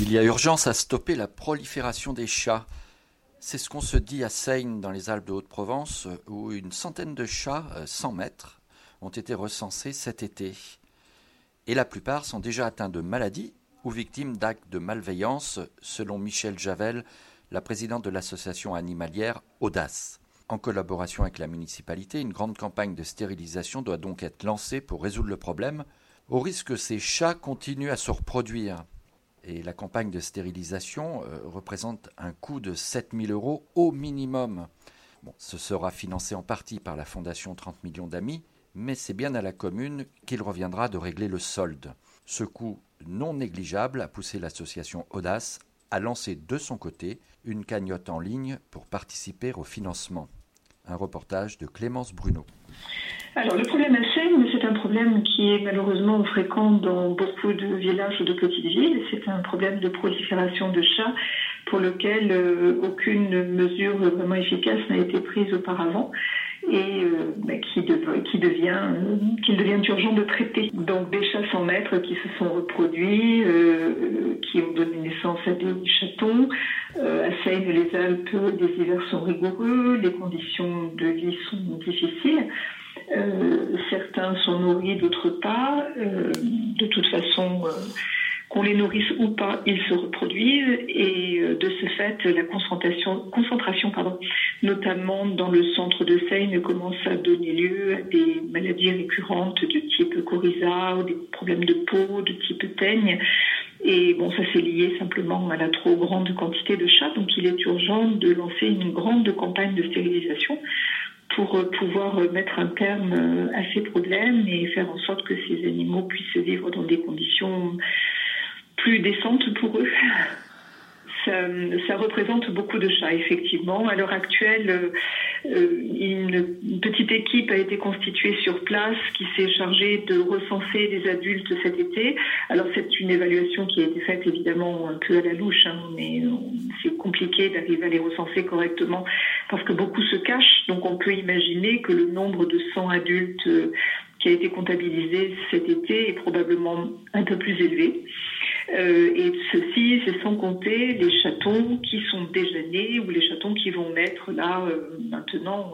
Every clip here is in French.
Il y a urgence à stopper la prolifération des chats. C'est ce qu'on se dit à Seine, dans les Alpes de Haute-Provence, où une centaine de chats, 100 euh, mètres, ont été recensés cet été. Et la plupart sont déjà atteints de maladies ou victimes d'actes de malveillance, selon Michel Javel, la présidente de l'association animalière Audace. En collaboration avec la municipalité, une grande campagne de stérilisation doit donc être lancée pour résoudre le problème, au risque que ces chats continuent à se reproduire. Et la campagne de stérilisation euh, représente un coût de 7000 euros au minimum. ce sera financé en partie par la Fondation 30 millions d'amis, mais c'est bien à la commune qu'il reviendra de régler le solde. Ce coût non négligeable a poussé l'association Audace à lancer de son côté une cagnotte en ligne pour participer au financement. Un reportage de Clémence Bruno. Alors le problème à Seine, c'est un problème qui est malheureusement fréquent dans beaucoup de villages ou de petites villes. C'est un problème de prolifération de chats pour lequel euh, aucune mesure vraiment efficace n'a été prise auparavant et euh, bah, qui, euh, qu'il devient urgent de traiter. Donc des chats sans maître qui se sont reproduits, qui ont donné naissance à des chatons. À Seine, les Alpes, les hivers sont rigoureux, les conditions de vie sont difficiles. Euh, certains sont nourris, d'autres pas. Euh, de toute façon, euh, qu'on les nourrisse ou pas, ils se reproduisent et de ce fait, la concentration, concentration pardon, notamment dans le centre de Seine, commence à donner lieu à des maladies récurrentes de type coryza ou des problèmes de peau de type teigne. Et bon, ça c'est lié simplement à la trop grande quantité de chats, donc il est urgent de lancer une grande campagne de stérilisation pour euh, pouvoir euh, mettre un terme euh, à ces problèmes et faire en sorte que ces animaux puissent vivre dans des conditions plus décentes pour eux. Ça, représente beaucoup de chats, effectivement. À l'heure actuelle, une petite équipe a été constituée sur place qui s'est chargée de recenser les adultes cet été. Alors c'est une évaluation qui a été faite évidemment un peu à la louche, hein, mais c'est compliqué d'arriver à les recenser correctement parce que beaucoup se cachent. Donc on peut imaginer que le nombre de 100 adultes euh, qui a été comptabilisé cet été est probablement un peu plus élevé. Euh, et ceci, c'est sans compter les chatons qui sont déjà nés ou les chatons qui vont naître là euh, maintenant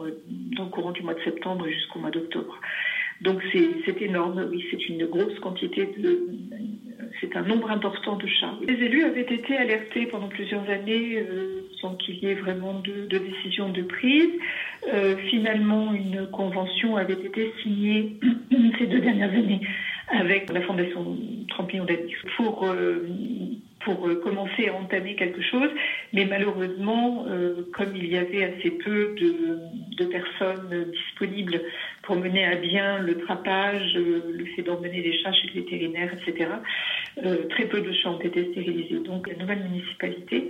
dans le courant du mois de septembre jusqu'au mois d'octobre. Donc c'est énorme, oui, c'est une grosse quantité de, c'est un nombre important de chats. Les élus avaient été alertés pendant plusieurs années euh, sans qu'il y ait vraiment de, de décision de prise. Euh, finalement, une convention avait été signée ces deux dernières années avec la Fondation 30 millions pour euh, pour euh, commencer à entamer quelque chose, mais malheureusement, euh, comme il y avait assez peu de, de, personnes disponibles pour mener à bien le trapage, le fait d'emmener les chats chez le vétérinaire, etc., très peu de chats ont été stérilisés. Donc la nouvelle municipalité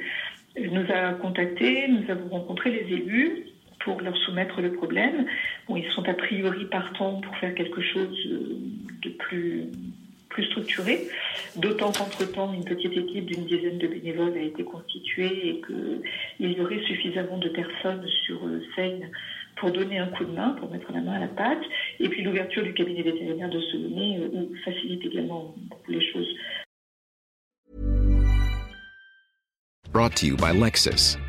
nous a contactés, nous avons rencontré les élus pour leur soumettre le problème. Bon, ils sont a priori partants pour faire quelque chose de plus, plus structuré, d'autant qu'entre-temps, une petite équipe d'une dizaine de bénévoles a été constituée et qu'il y aurait suffisamment de personnes sur euh, Seine pour donner un coup de main, pour mettre la main à la pâte. Et puis l'ouverture du cabinet vétérinaire de Solomé euh, facilite également beaucoup les choses. Brought to you by.